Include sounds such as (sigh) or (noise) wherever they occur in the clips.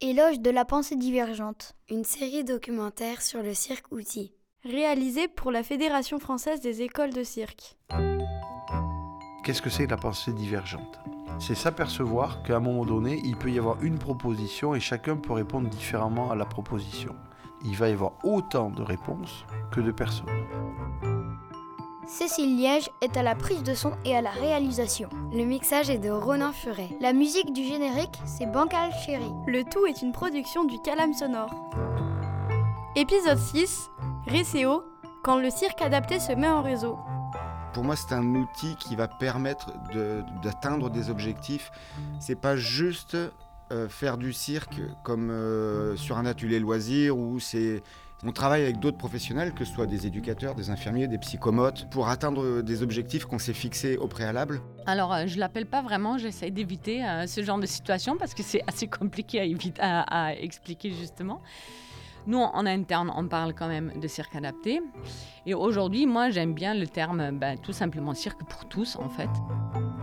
Éloge de la pensée divergente. Une série documentaire sur le cirque outil. Réalisée pour la Fédération française des écoles de cirque. Qu'est-ce que c'est la pensée divergente? C'est s'apercevoir qu'à un moment donné, il peut y avoir une proposition et chacun peut répondre différemment à la proposition. Il va y avoir autant de réponses que de personnes. Cécile Liège est à la prise de son et à la réalisation. Le mixage est de Ronan Furet. La musique du générique, c'est Bancal Chéri. Le tout est une production du Calam Sonore. Épisode 6 Récéo, quand le cirque adapté se met en réseau. Pour moi, c'est un outil qui va permettre d'atteindre des objectifs. C'est pas juste euh, faire du cirque comme euh, sur un atelier loisir où c'est on travaille avec d'autres professionnels, que ce soit des éducateurs, des infirmiers, des psychomotes, pour atteindre des objectifs qu'on s'est fixés au préalable. Alors, euh, je l'appelle pas vraiment, j'essaie d'éviter ce genre de situation parce que c'est assez compliqué à, à expliquer justement. Nous, en interne, on parle quand même de cirque adapté. Et aujourd'hui, moi, j'aime bien le terme ben, tout simplement cirque pour tous, en fait.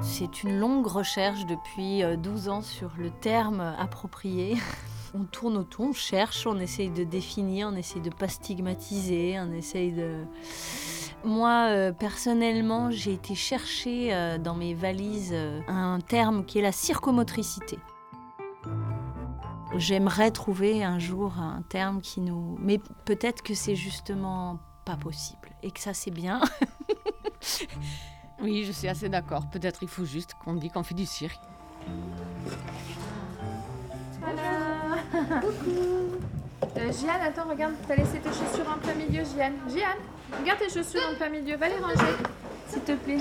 C'est une longue recherche depuis 12 euh, ans sur le terme approprié. (laughs) on tourne autour, on cherche, on essaye de définir, on essaye de pas stigmatiser, on essaye de... Moi, euh, personnellement, j'ai été chercher euh, dans mes valises un terme qui est la circomotricité. J'aimerais trouver un jour un terme qui nous... Mais peut-être que c'est justement pas possible et que ça c'est bien. (laughs) oui, je suis assez d'accord. Peut-être il faut juste qu'on dit qu'on fait du cirque. Coucou. Euh, Jeanne, attends, regarde, t'as laissé tes chaussures en plein milieu, Jeanne. Jeanne, regarde tes chaussures en plein milieu, va les ranger. S'il te plaît.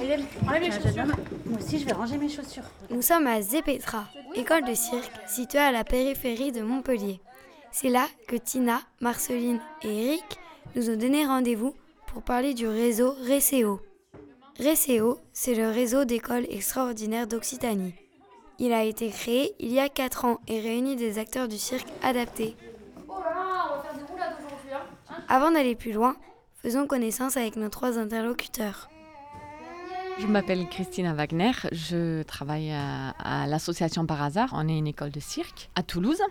Enlève les chaussures. Moi aussi, je vais ranger mes chaussures. Nous sommes à Zepetra, école de cirque située à la périphérie de Montpellier. C'est là que Tina, Marceline et Eric nous ont donné rendez-vous pour parler du réseau RECEO. RECEO, c'est le réseau d'écoles extraordinaires d'Occitanie. Il a été créé il y a 4 ans et réunit des acteurs du cirque adaptés. Oh là là, on va faire des roulades aujourd'hui. Hein. Avant d'aller plus loin, faisons connaissance avec nos trois interlocuteurs. Je m'appelle Christina Wagner, je travaille à, l'association Par hasard, on est une école de cirque à Toulouse.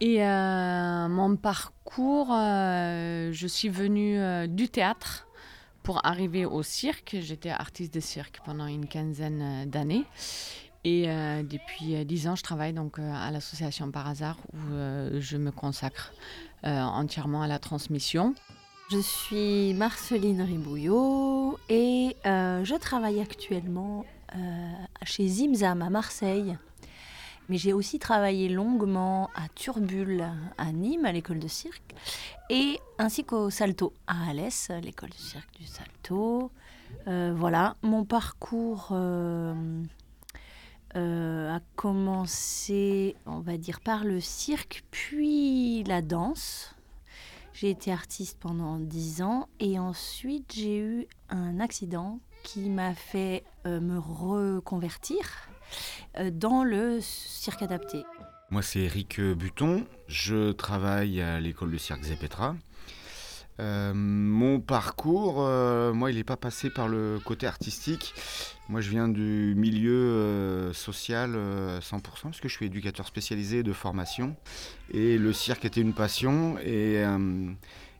Et euh, mon parcours, euh, je suis venue euh, du théâtre pour arriver au cirque. J'étais artiste de cirque pendant une quinzaine d'années. Et depuis dix ans, je travaille donc à l'association Par hasard où je me consacre entièrement à la transmission. Je suis Marceline Ribouillot et euh, je travaille actuellement euh, chez Zimzam à Marseille. Mais j'ai aussi travaillé longuement à Turbule, à Nîmes, à l'école de cirque, et ainsi qu'au Salto, à Alès, l'école de cirque du Salto. Euh, voilà, mon parcours a commencé, on va dire, par le cirque, puis la danse. J'ai été artiste pendant dix ans et ensuite j'ai eu un accident qui m'a fait euh, me reconvertir euh, dans le cirque adapté. Moi c'est Eric Buton, je travaille à l'école de cirque Zepetra. Euh, mon parcours, moi, il n'est pas passé par le côté artistique. Moi, je viens du milieu social 100%, parce que je suis éducateur spécialisé de formation. Et le cirque était une passion et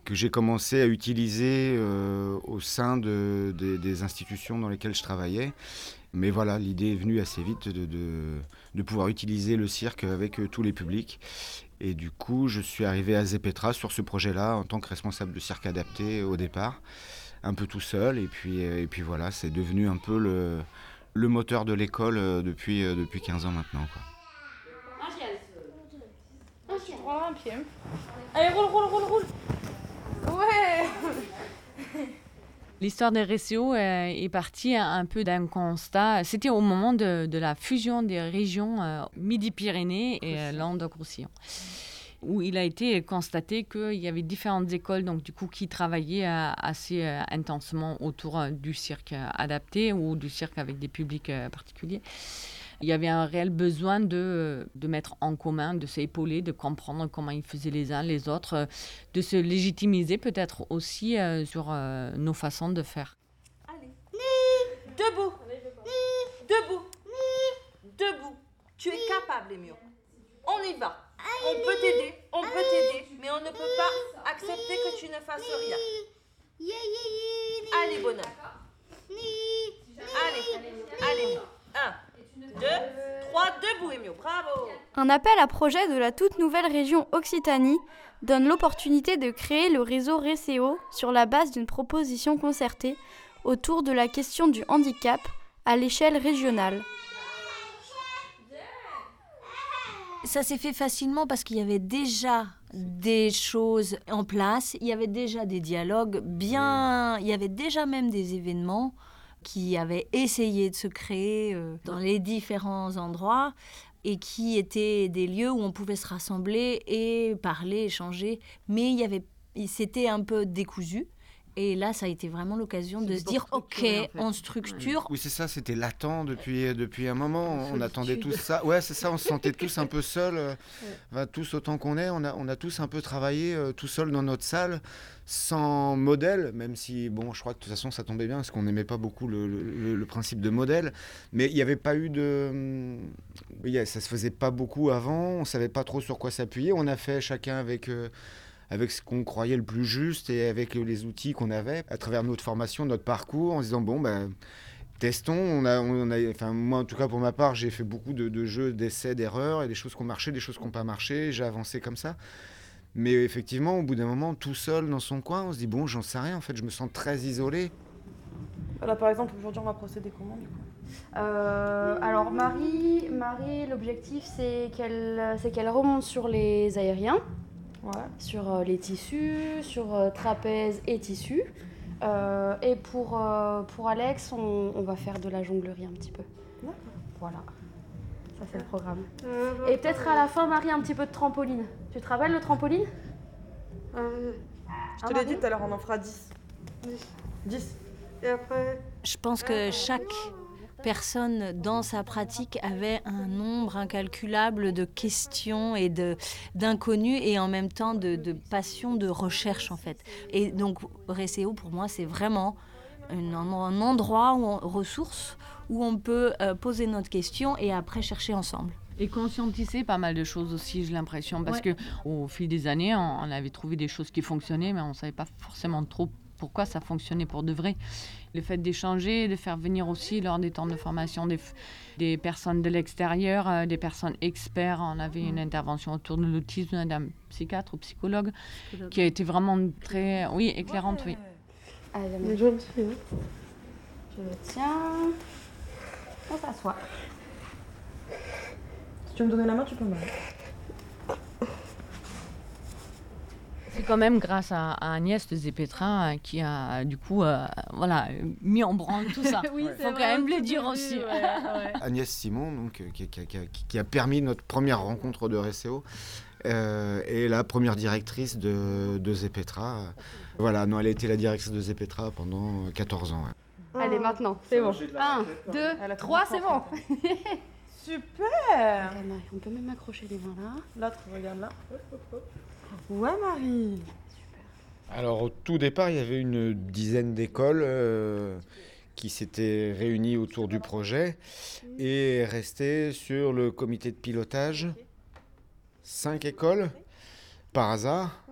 que j'ai commencé à utiliser au sein de, des institutions dans lesquelles je travaillais. Mais voilà, l'idée est venue assez vite de, pouvoir utiliser le cirque avec tous les publics. Et du coup, je suis arrivé à Zepetra sur ce projet-là en tant que responsable de cirque adapté au départ, un peu tout seul. Et puis, et puis voilà, c'est devenu un peu le, le moteur de l'école euh, depuis, euh, depuis 15 ans maintenant. Quoi. Allez, roule, roule, roule, roule. Ouais L'histoire des réseaux euh, est partie un peu d'un constat. C'était au moment de, la fusion des régions euh, Midi-Pyrénées et euh, Languedoc-Roussillon où il a été constaté qu'il y avait différentes écoles donc du coup qui travaillaient assez intensément autour du cirque adapté ou du cirque avec des publics particuliers. Il y avait un réel besoin de, de mettre en commun, de s'épauler, de comprendre comment ils faisaient les uns les autres, de se légitimiser peut-être aussi euh, sur euh, nos façons de faire. Allez. Debout. Debout. Debout. Tu es capable, Emio. On y va. On peut t'aider, on peut t'aider, mais on ne peut pas accepter que tu ne fasses rien. Allez, bonhomme. Emio. Bravo. Un appel à projet de la toute nouvelle région Occitanie donne l'opportunité de créer le réseau RECEO sur la base d'une proposition concertée autour de la question du handicap à l'échelle régionale. Ça s'est fait facilement parce qu'il y avait déjà des choses en place, il y avait déjà des dialogues bien, il y avait déjà même des événements qui avaient essayé de se créer euh, dans les différents endroits et qui étaient des lieux où on pouvait se rassembler et parler, échanger, mais il y avait c'était un peu décousu. Et là, ça a été vraiment l'occasion de se dire, ok, on structure. Oui, c'est ça, c'était latent depuis, depuis un moment. On attendait tous ça. Ouais, c'est ça, on se sentait (laughs) tous un peu seuls. euh, enfin, tous autant qu'on est, on a, on a tous un peu travaillé euh, tout seul dans notre salle, sans modèle, même si, bon, je crois que de toute façon, ça tombait bien, parce qu'on n'aimait pas beaucoup le, le- le principe de modèle. Mais il n'y avait pas eu de. hum, oui, ça se faisait pas beaucoup avant, on savait pas trop sur quoi s'appuyer. On a fait chacun avec. euh, avec ce qu'on croyait le plus juste et avec les outils qu'on avait à travers notre formation, notre parcours, en se disant bon ben testons. On a, on a, enfin moi en tout cas pour ma part, j'ai fait beaucoup de, de jeux d'essais, d'erreurs et des choses qui ont marché, des choses qui n'ont pas marché. J'ai avancé comme ça. Mais effectivement, au bout d'un moment, tout seul dans son coin, on se dit bon, j'en sais rien. En fait, je me sens très isolé. Voilà, par exemple, aujourd'hui, on va procéder comment du coup? Euh, alors Marie, Marie l'objectif c'est qu'elle c'est qu'elle remonte sur les aériens, sur euh, les tissus, sur euh, trapèze et tissus. Euh, et pour, euh, pour Alex, on, on va faire de la jonglerie un petit peu. Voilà, ça c'est le programme. Et peut-être à la fin, Marie, un petit peu de trampoline. Tu te rappelles le trampoline? Je Ah, te l'ai Marie dit tout à l'heure, on en fera 10. 10. Et après Je pense que chaque personne dans sa pratique avait un nombre incalculable de questions et de d'inconnus et en même temps de, de passion de recherche en fait. Et donc Récéo pour moi c'est vraiment un, un endroit où on, ressource où on peut euh, poser notre question et après chercher ensemble. Et conscientiser pas mal de choses aussi, j'ai l'impression. Parce Ouais. que au fil des années, on, on avait trouvé des choses qui fonctionnaient, mais on ne savait pas forcément trop pourquoi ça fonctionnait pour de vrai. Le fait d'échanger, de faire venir aussi lors des temps de formation des, des personnes de l'extérieur, euh, des personnes experts. On avait une intervention autour de l'autisme d'un psychiatre ou psychologue, qui a été vraiment très, oui, éclairante, oui. Hein Je le tiens. On s'assoit. Si tu veux me donner la main, tu peux me donner. C'est quand même grâce à, à Agnès de Zeppetra euh, qui a du coup euh, voilà, mis en branle tout ça. (laughs) Oui, Faut quand même le dire aussi. (laughs) Agnès Simon, donc, euh, qui, qui- qui- qui- qui a permis notre première rencontre de Récéo, euh, et la première directrice de, de Zepetra. Voilà, non, elle a été la directrice de Zepetra pendant 14 ans. ouais. Allez, maintenant, c'est bon. Un, deux, trois, c'est bon. (laughs) Super on peut même accrocher les mains là. L'autre, regarde là. Hop, hop, hop. Ouais, Marie Alors au tout départ, il y avait une dizaine d'écoles euh, qui s'étaient réunies autour du projet et restaient sur le comité de pilotage. Cinq écoles, par hasard,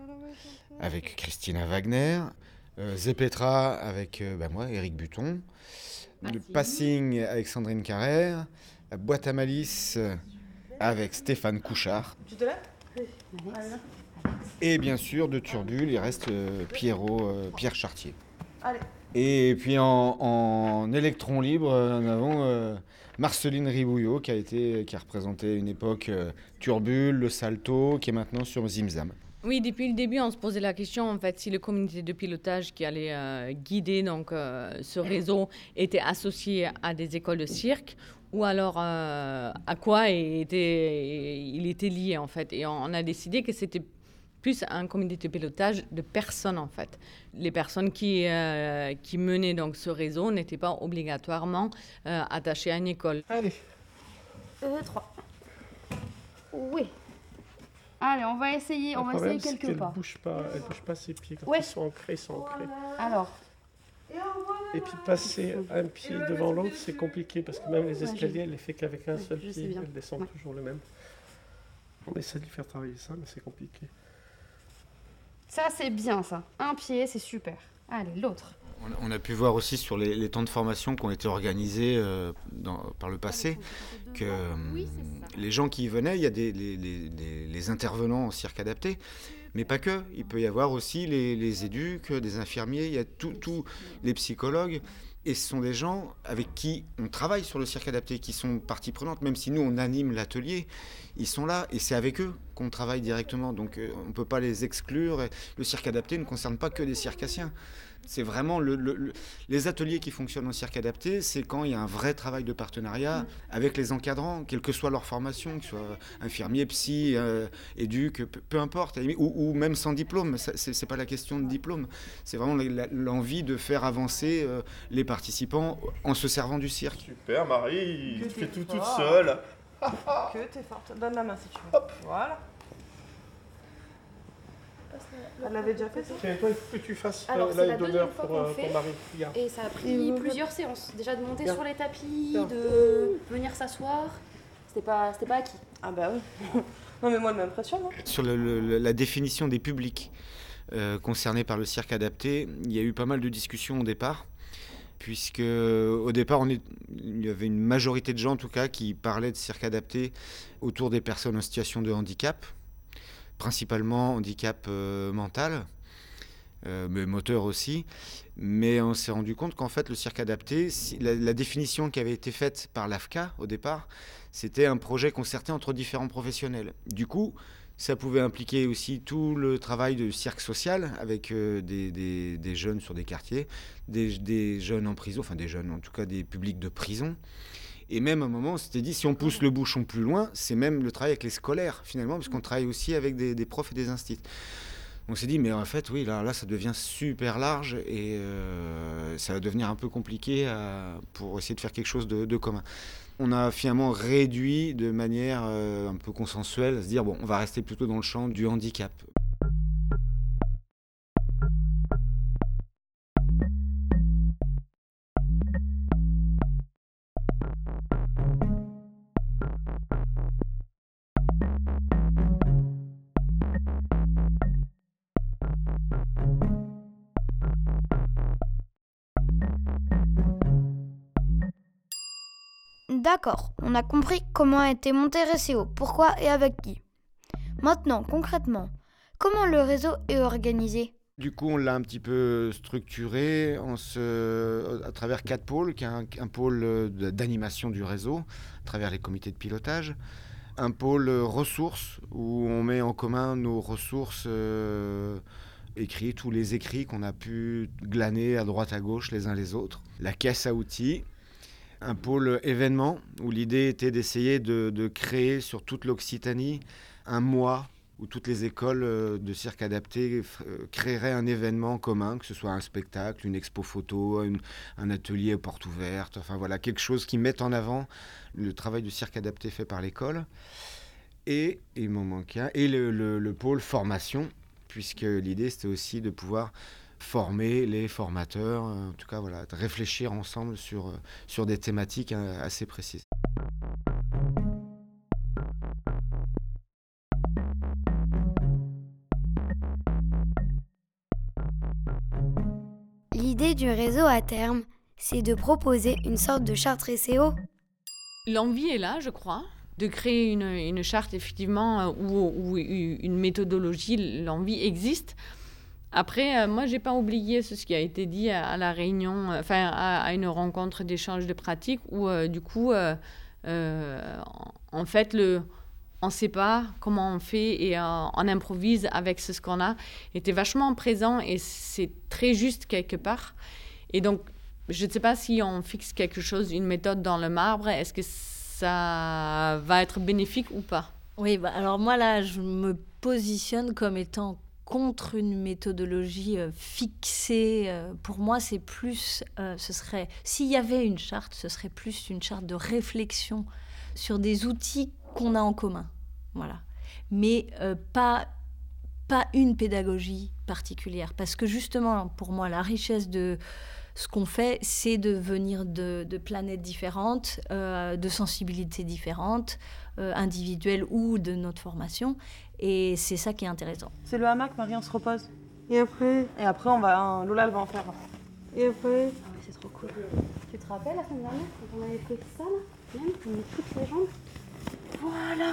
avec Christina Wagner, euh, Zepetra avec euh, bah, moi, Eric Buton, le Passing avec Sandrine Carrère, la Boîte à Malice avec Stéphane Couchard. Tu te lèves? Alex. Et bien sûr, de Turbule, il reste euh, Pierrot, euh, Pierre Chartier. Allez. Et puis en, en électron libre, euh, nous avons euh, Marceline Ribouillot qui a, été, qui a représenté une époque euh, Turbule, le Salto, qui est maintenant sur Zimzam. Oui, depuis le début, on se posait la question en fait si le comité de pilotage qui allait euh, guider donc euh, ce réseau était associé à des écoles de cirque ou alors euh, à quoi était, il était lié en fait. Et on, on a décidé que c'était plus un comité de pilotage de personnes en fait. Les personnes qui, euh, qui menaient donc ce réseau n'étaient pas obligatoirement euh, attachées à une école. Allez. Euh, trois. Oui. Allez, on va essayer, on va essayer quelques pas. bouge pas, elle bouge pas ses pieds. Quand Ouais. ils sont ancrés, ils sont ancrés. Alors, Et puis passer un pied devant l'autre, c'est compliqué parce que même les escaliers, elle les fait qu'avec un Ouais, seul pied. Elle descend Ouais. toujours le même. On essaie de lui faire travailler ça, mais c'est compliqué. Ça, c'est bien, ça. Un pied, c'est super. Allez, l'autre. On a pu voir aussi sur les, temps de formation qui ont été organisés euh, par le passé que euh, les gens qui y venaient, il y a des, les, intervenants en cirque adapté, mais pas que. Il peut y avoir aussi les, éduques, des infirmiers, il y a tous les psychologues. Et ce sont des gens avec qui on travaille sur le cirque adapté, qui sont partie prenante, même si nous on anime l'atelier, ils sont là et c'est avec eux qu'on travaille directement. Donc euh, on ne peut pas les exclure. Le cirque adapté ne concerne pas que des circassiens. C'est vraiment le, les ateliers qui fonctionnent en cirque adapté, c'est quand il y a un vrai travail de partenariat avec les encadrants, quelle que soit leur formation, que ce soit infirmier, psy, euh, éduc, peu, importe, ou, même sans diplôme. C'est pas la question de diplôme. C'est vraiment l'envie de faire avancer euh, les participants en se servant du cirque. Super, Marie, tu fais tout toute seule. que t'es forte. Donne la main si tu veux. Hop. Voilà. Elle l'avait déjà fait ça faut que tu fasses Alors, euh, c'est la deuxième d'honneur fois pour, qu'on euh, fait. pour Marie. Regarde. Et ça a pris plusieurs séances. Déjà de monter sur les tapis, de venir s'asseoir. C'était pas, c'était pas acquis. Ah bah oui. (laughs) non mais moi, elle m'impressionne. Hein. Sur le- le- la définition des publics euh, concernés par le cirque adapté, il y a eu pas mal de discussions au départ, puisque au départ, on est- il y avait une majorité de gens en tout cas qui parlaient de cirque adapté autour des personnes en situation de handicap, principalement handicap euh, mental. euh, mais moteur aussi. Mais on s'est rendu compte qu'en fait, le cirque adapté, la, définition qui avait été faite par l'AFCA au départ, c'était un projet concerté entre différents professionnels. Du coup, ça pouvait impliquer aussi tout le travail de cirque social avec euh, des, des- des jeunes sur des quartiers, des, des jeunes en prison, enfin des jeunes, en tout cas des publics de prison. Et même à un moment, on s'était dit, si on pousse le bouchon plus loin, c'est même le travail avec les scolaires, finalement, parce qu'on travaille aussi avec des, profs et des instituts. On s'est dit, mais en fait, oui, là, ça devient super large et euh, ça va devenir un peu compliqué à- pour essayer de faire quelque chose de, de commun. On a finalement réduit de manière euh, un peu consensuelle, à se dire, bon, on va rester plutôt dans le champ du handicap. D'accord, on a compris comment a été monté Réseau, pourquoi et avec qui. Maintenant, concrètement, comment le réseau est organisé? Du coup, on l'a un petit peu structuré en se- à travers quatre pôles, qui un, pôle d'animation du réseau, à travers les comités de pilotage, un pôle ressources, où on met en commun nos ressources euh, écrits, tous les écrits qu'on a pu glaner à droite à gauche les uns les autres, la caisse à outils, un pôle événement, où l'idée était d'essayer de, créer sur toute l'Occitanie un mois où toutes les écoles euh, de cirque adapté euh, créeraient un événement commun, que ce soit un spectacle, une expo photo, un atelier porte ouverte, enfin voilà, quelque chose qui mette en avant le travail du cirque adapté fait par l'école. Et, il un, le pôle formation, puisque l'idée c'était aussi de pouvoir former les formateurs, euh, en tout cas voilà, de réfléchir ensemble sur, euh, sur des thématiques euh, assez précises. L'idée du réseau à terme, c'est de proposer une sorte de charte réseau. L'envie est là, je crois, de créer une, une charte, effectivement, ou une méthodologie. L'envie existe. Après, euh, moi, j'ai pas oublié ce qui a été dit à, la réunion, euh, enfin, à, une rencontre d'échange de pratiques, où, euh, du coup, euh, en- fait, le, on ne sait pas comment on fait et on improvise avec ce qu'on a, était vachement présent et c'est très juste quelque part. Et donc, je ne sais pas si on fixe quelque chose, une méthode dans le marbre, est-ce que ça va être bénéfique ou pas? Oui, bah, alors moi là, je me positionne comme étant contre une méthodologie euh, fixée. euh, pour moi, c'est plus, euh, ce serait, s'il y avait une charte, ce serait plus une charte de réflexion sur des outils qu'on a en commun. Voilà. Mais pas pas une pédagogie particulière. Parce que justement, pour moi, la richesse de ce qu'on fait, c'est de venir de, planètes différentes, de sensibilités différentes, euh, individuelles ou de notre formation. Et c'est ça qui est intéressant. C'est le hamac, Marie, on se repose. Et après Et après, on va, Lola, elle va en faire. Et après ah C'est trop cool. Tu te rappelles la semaine dernière quand on avait fait ça, là Même, on met toutes les jambes? Voilà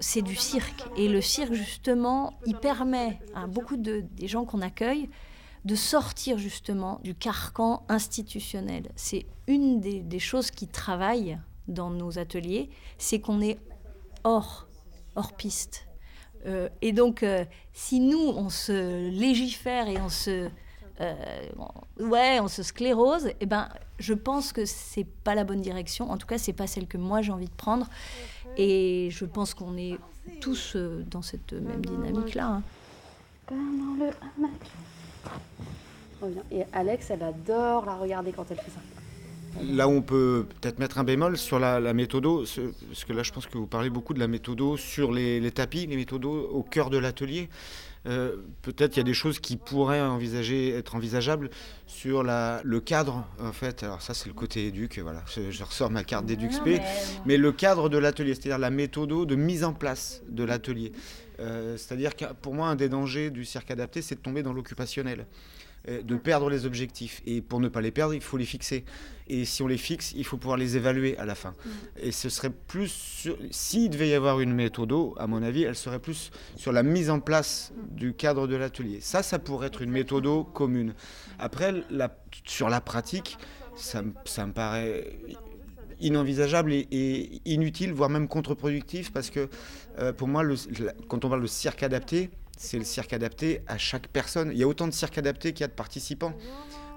c'est du cirque. Et le cirque, justement, il permet à beaucoup de, des gens qu'on accueille de sortir justement du carcan institutionnel. C'est une des, choses qui travaillent dans nos ateliers, c'est qu'on est hors, hors piste. Euh, et donc, euh, si nous, on se légifère et on se, euh, ouais, on se sclérose, eh ben, je pense que c'est pas la bonne direction. En tout cas, c'est pas celle que moi j'ai envie de prendre. Et je pense qu'on est tous dans cette même dynamique-là. Hein. Le hamac. Et Alex, elle adore la regarder quand elle fait ça. Là où on peut peut-être mettre un bémol sur la, la méthodo, parce que là je pense que vous parlez beaucoup de la méthodo sur les, les tapis, les méthodos au cœur de l'atelier. Euh, peut-être il y a des choses qui pourraient envisager, être envisageables sur la, le cadre, en fait. Alors ça, c'est le côté éduc, voilà. Je, ressors ma carte d'éduc-spé. Mais le cadre de l'atelier, c'est-à-dire la méthode de mise en place de l'atelier. Euh, c'est-à-dire que pour moi, un des dangers du cirque adapté, c'est de tomber dans l'occupationnel. Euh, de perdre les objectifs. Et pour ne pas les perdre, il faut les fixer. Et si on les fixe, il faut pouvoir les évaluer à la fin. Mm. Et ce serait plus. S'il devait y avoir une méthode, à mon avis, elle serait plus sur la mise en place du cadre de l'atelier. Ça, ça pourrait être une méthode commune. Après, la, sur la pratique, ça, ça me paraît inenvisageable et, inutile, voire même contre-productif, parce que euh, pour moi, le, quand on parle de cirque adapté, c'est le cirque adapté à chaque personne. Il y a autant de cirques adaptés qu'il y a de participants.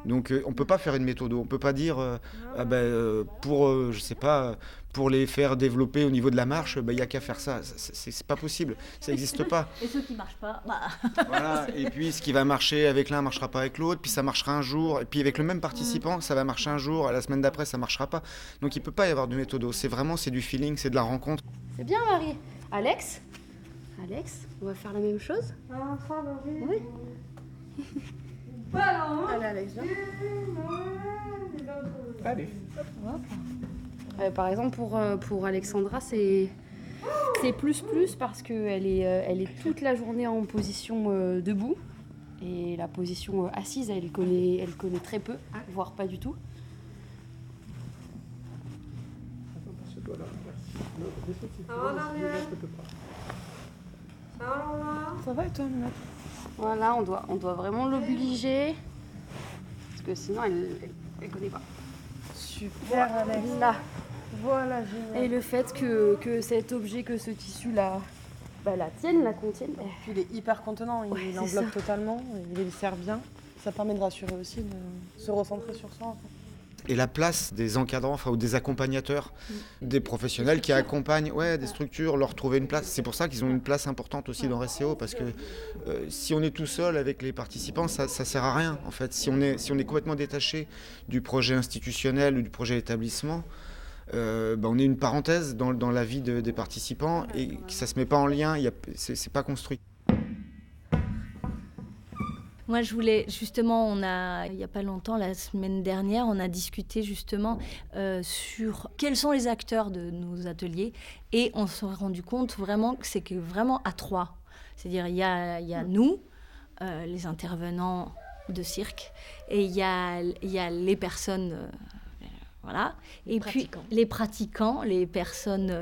Donc euh, on ne peut pas faire une méthode. On ne peut pas dire euh, ah ben, euh, pour je sais pas pour les faire développer au niveau de la marche, ben, il n'y a qu'à faire ça. C'est pas possible. Ça n'existe pas. (laughs) Et ceux qui marchent pas, bah. Voilà. Et puis ce qui va marcher avec l'un marchera pas avec l'autre. Puis ça marchera un jour. Et puis avec le même participant, ça va marcher un jour. La semaine d'après, ça marchera pas. Donc il peut pas y avoir de méthode. C'est vraiment c'est du feeling, c'est de la rencontre. C'est bien Marie. Alex, Alex, on va faire la même chose Ah, Oui. Allez, Alex, viens. Allez. Euh, par exemple, pour, euh, pour Alexandra, c'est c'est plus plus parce qu'elle est, euh, elle est toute la journée en position debout. Et la position assise, elle connaît, elle connaît très peu, voire pas du tout. Ça va et toi, Voilà, on doit, on doit vraiment l'obliger. Parce que sinon, elle ne connaît pas. Super, Alex. Là. Voilà, génial. Et le fait que, que cet objet, que ce tissu-là, bah, la tienne, la contienne. il est hyper contenant, il, enveloppe totalement, il sert bien. Ça permet de rassurer aussi, de se recentrer sur soi. En fait et la place des encadrants, enfin, ou des accompagnateurs, mm. des professionnels qui accompagnent ouais, des structures, leur trouver une place. C'est pour ça qu'ils ont une place importante aussi dans RSCO, parce que euh, si on est tout seul avec les participants, ça ne sert à rien. En fait, si on est, si on est complètement détaché du projet institutionnel ou du projet établissement, euh, ben, on est une parenthèse dans, dans la vie des participants et ça ne se met pas en lien, ce n'est pas construit. Moi, je voulais justement, on a, il n'y a pas longtemps, la semaine dernière, on a discuté justement euh, sur quels sont les acteurs de nos ateliers et on s'est rendu compte vraiment que c'est que vraiment à trois. C'est-à-dire, il y a, y a nous, euh, les intervenants de cirque, et il y a, y a les personnes. Euh, voilà. et puis les pratiquants, les personnes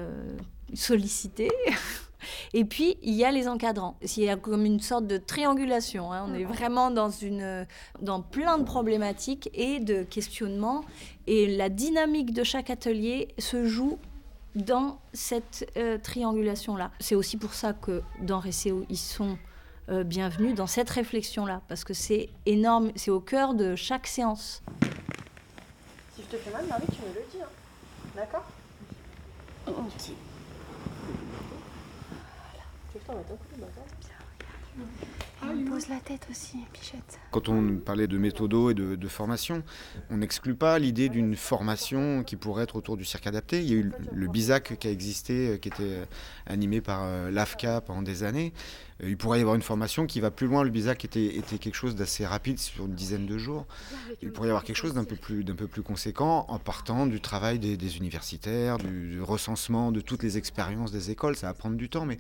sollicitées. (laughs) Et puis, il y a les encadrants. Il y a comme une sorte de triangulation. Hein. On est vraiment dans, une, dans plein de problématiques et de questionnements. Et la dynamique de chaque atelier se joue dans cette euh, triangulation-là. C'est aussi pour ça que dans Récéo, ils sont euh, bienvenus dans cette réflexion-là, parce que c'est énorme, c'est au cœur de chaque séance. Si je te fais mal, Marie, tu me le dis. Hein. D'accord? Ok. Il pose la tête aussi, Pichette. Quand on parlait de méthodo et de, formation, on n'exclut pas l'idée d'une formation qui pourrait être autour du cirque adapté. Il y a eu le BISAC qui a existé, qui était animé par euh, l'AFCA pendant des années. Il pourrait y avoir une formation qui va plus loin. Le BISAC était, était quelque chose d'assez rapide, sur une dizaine de jours. Il pourrait y avoir quelque chose d'un peu, plus, peu plus conséquent en partant du travail des, universitaires, du, du, recensement de toutes les expériences des écoles. Ça va prendre du temps, mais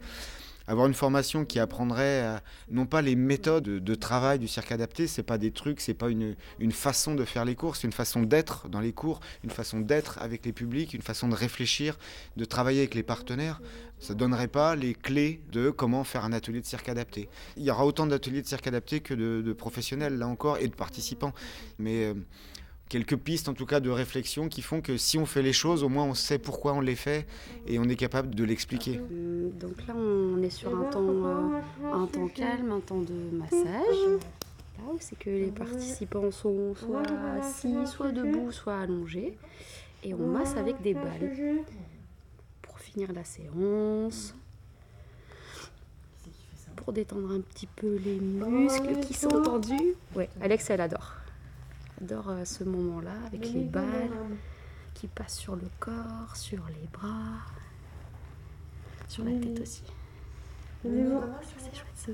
avoir une formation qui apprendrait non pas les méthodes de travail du cirque adapté, c'est pas des trucs, c'est pas une, une façon de faire les cours, c'est une façon d'être dans les cours, une façon d'être avec les publics, une façon de réfléchir, de travailler avec les partenaires. Ça donnerait pas les clés de comment faire un atelier de cirque adapté. Il y aura autant d'ateliers de cirque adapté que de, professionnels là encore et de participants, mais euh, quelques pistes en tout cas de réflexion qui font que si on fait les choses, au moins on sait pourquoi on les fait et on est capable de l'expliquer. Euh, donc là on est sur un temps, euh, un temps calme, un temps de massage. Là c'est que les participants sont soit assis, soit debout, soit allongés. Et on masse avec des balles pour finir la séance. Pour détendre un petit peu les muscles qui sont tendus. Ouais, Alex elle adore. J'adore euh, ce moment-là avec les balles qui passent sur le corps, sur les bras, sur la tête aussi. C'est chouette ça.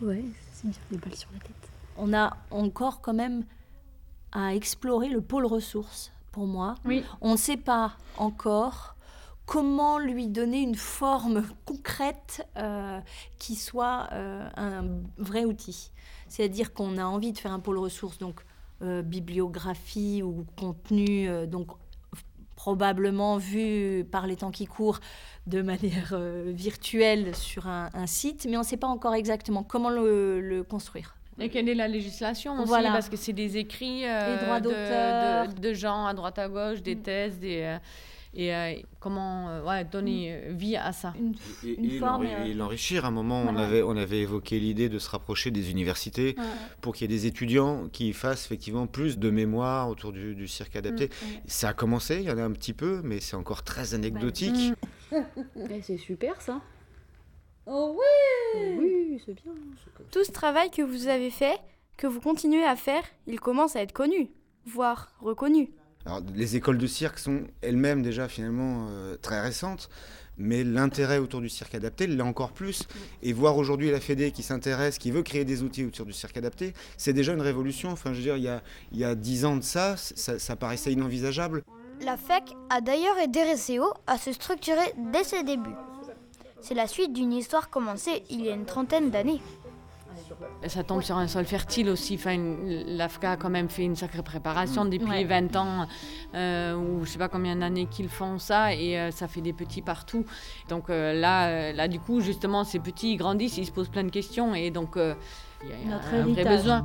Ouais, c'est bien les balles sur la tête. On a encore quand même à explorer le pôle ressources pour moi. Oui. On ne sait pas encore comment lui donner une forme concrète euh, qui soit euh, un vrai outil. C'est-à-dire qu'on a envie de faire un pôle ressources, donc euh, bibliographie ou contenu, euh, donc probablement vu par les temps qui courent de manière euh, virtuelle sur un, site, mais on ne sait pas encore exactement comment le, construire. Et quelle est la législation aussi voilà. Parce que c'est des écrits de, de, gens à droite à gauche, des mm. thèses, des et euh, comment euh, donner euh, vie à ça. et, l'enrichir. À un moment, on, avait, on avait évoqué l'idée de se rapprocher des universités pour qu'il y ait des étudiants qui fassent effectivement plus de mémoire autour du, cirque adapté. Mm, ça a commencé, il y en a un petit peu, mais c'est encore très anecdotique. Mm. (laughs) c'est super ça. Oh oui Oui, c'est bien. Tout ce travail que vous avez fait, que vous continuez à faire, il commence à être connu, voire reconnu. Alors, les écoles de cirque sont elles-mêmes déjà finalement euh, très récentes, mais l'intérêt autour du cirque adapté l'est encore plus. Et voir aujourd'hui la Fédé qui s'intéresse, qui veut créer des outils autour du cirque adapté, c'est déjà une révolution. Enfin, je veux dire, il y a, il y a 10 ans de ça, ça, ça paraissait inenvisageable. La FEC a d'ailleurs aidé Récéo à se structurer dès ses débuts. C'est la suite d'une histoire commencée il y a une trentaine d'années. Ça tombe sur un sol fertile aussi. Enfin, L'AFCA a quand même fait une sacrée préparation mm. depuis 20 ans, euh, ou je sais pas combien d'années qu'ils font ça, et euh, ça fait des petits partout. Donc euh, là, là, du coup, justement, ces petits ils grandissent, ils se posent plein de questions, et donc il y a un vrai besoin.